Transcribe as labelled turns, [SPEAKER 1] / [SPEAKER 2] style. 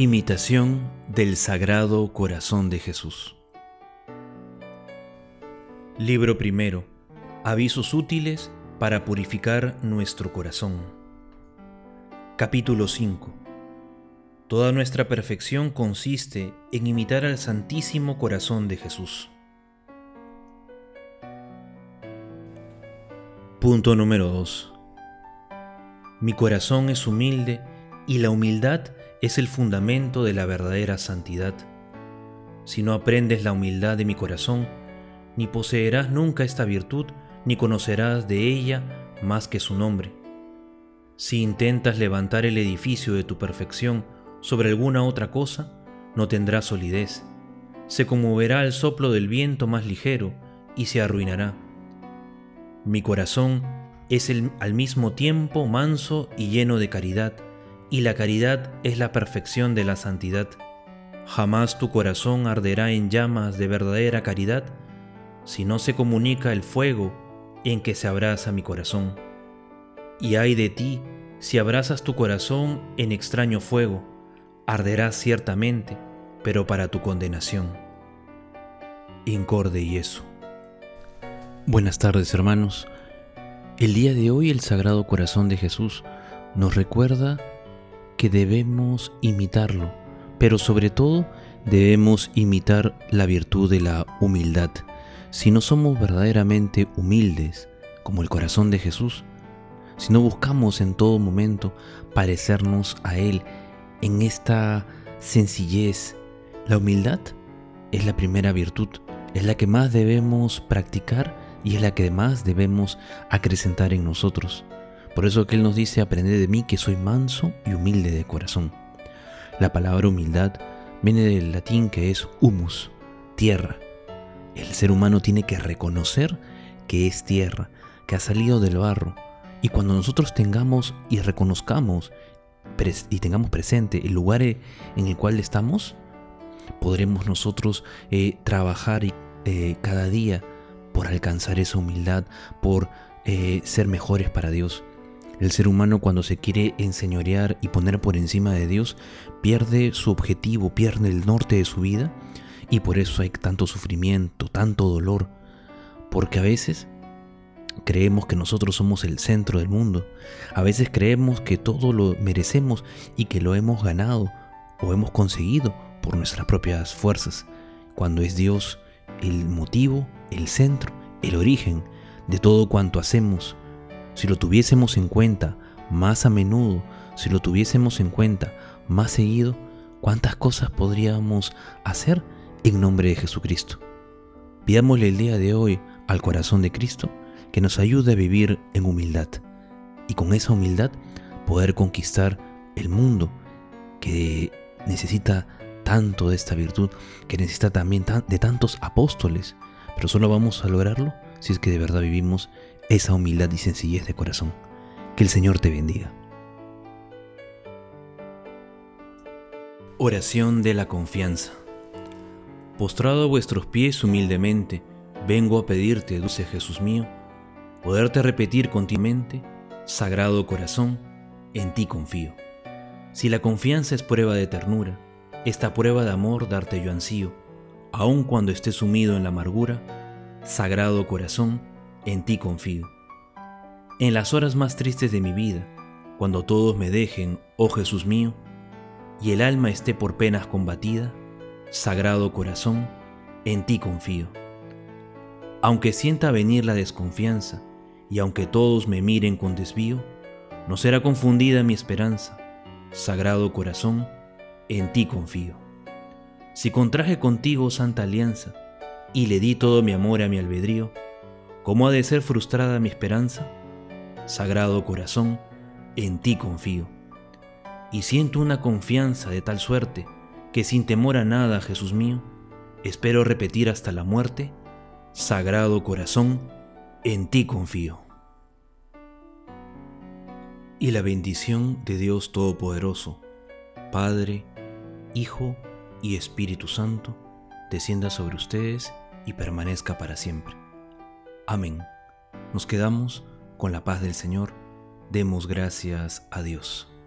[SPEAKER 1] Imitación del Sagrado Corazón de Jesús. Libro primero. Avisos útiles para purificar nuestro corazón. Capítulo 5. Toda nuestra perfección consiste en imitar al Santísimo Corazón de Jesús. Punto número 2. Mi corazón es humilde y la humildad es el fundamento de la verdadera santidad. Si no aprendes la humildad de mi corazón, ni poseerás nunca esta virtud, ni conocerás de ella más que su nombre. Si intentas levantar el edificio de tu perfección sobre alguna otra cosa, no tendrás solidez. Se conmoverá al soplo del viento más ligero y se arruinará. Mi corazón es al mismo tiempo manso y lleno de caridad y la caridad es la perfección de la santidad. Jamás tu corazón arderá en llamas de verdadera caridad si no se comunica el fuego en que se abraza mi corazón. Y ay de ti si abrazas tu corazón en extraño fuego, arderás ciertamente, pero para tu condenación. Incorde y eso. Buenas tardes hermanos. El día de hoy el Sagrado Corazón de Jesús nos recuerda que debemos imitarlo, pero sobre todo debemos imitar la virtud de la humildad. Si no somos verdaderamente humildes, como el corazón de Jesús, si no buscamos en todo momento parecernos a Él en esta sencillez, la humildad es la primera virtud, es la que más debemos practicar y es la que más debemos acrecentar en nosotros. Por eso que Él nos dice, aprended de mí que soy manso y humilde de corazón. La palabra humildad viene del latín que es humus, tierra. El ser humano tiene que reconocer que es tierra, que ha salido del barro. Y cuando nosotros tengamos y reconozcamos y tengamos presente el lugar en el cual estamos, podremos nosotros eh, trabajar eh, cada día por alcanzar esa humildad, por eh, ser mejores para Dios. El ser humano cuando se quiere enseñorear y poner por encima de Dios, pierde su objetivo, pierde el norte de su vida y por eso hay tanto sufrimiento, tanto dolor, porque a veces creemos que nosotros somos el centro del mundo, a veces creemos que todo lo merecemos y que lo hemos ganado o hemos conseguido por nuestras propias fuerzas, cuando es Dios el motivo, el centro, el origen de todo cuanto hacemos si lo tuviésemos en cuenta más a menudo, si lo tuviésemos en cuenta más seguido, ¿cuántas cosas podríamos hacer en nombre de Jesucristo? Pidámosle el día de hoy al corazón de Cristo que nos ayude a vivir en humildad y con esa humildad poder conquistar el mundo que necesita tanto de esta virtud, que necesita también de tantos apóstoles, pero solo vamos a lograrlo si es que de verdad vivimos esa humildad y sencillez de corazón. Que el Señor te bendiga. Oración de la confianza. Postrado a vuestros pies humildemente, vengo a pedirte, dulce Jesús mío, poderte repetir continuamente, Sagrado Corazón, en ti confío. Si la confianza es prueba de ternura, esta prueba de amor darte yo ansío, aun cuando esté sumido en la amargura, Sagrado Corazón, en ti confío. En las horas más tristes de mi vida, cuando todos me dejen, oh Jesús mío, y el alma esté por penas combatida, Sagrado Corazón, en ti confío. Aunque sienta venir la desconfianza, y aunque todos me miren con desvío, no será confundida mi esperanza, Sagrado Corazón, en ti confío. Si contraje contigo santa alianza, y le di todo mi amor a mi albedrío, ¿Cómo ha de ser frustrada mi esperanza? Sagrado corazón, en ti confío. Y siento una confianza de tal suerte que sin temor a nada, Jesús mío, espero repetir hasta la muerte, Sagrado corazón, en ti confío. Y la bendición de Dios Todopoderoso, Padre, Hijo y Espíritu Santo, descienda sobre ustedes y permanezca para siempre. Amén. Nos quedamos con la paz del Señor. Demos gracias a Dios.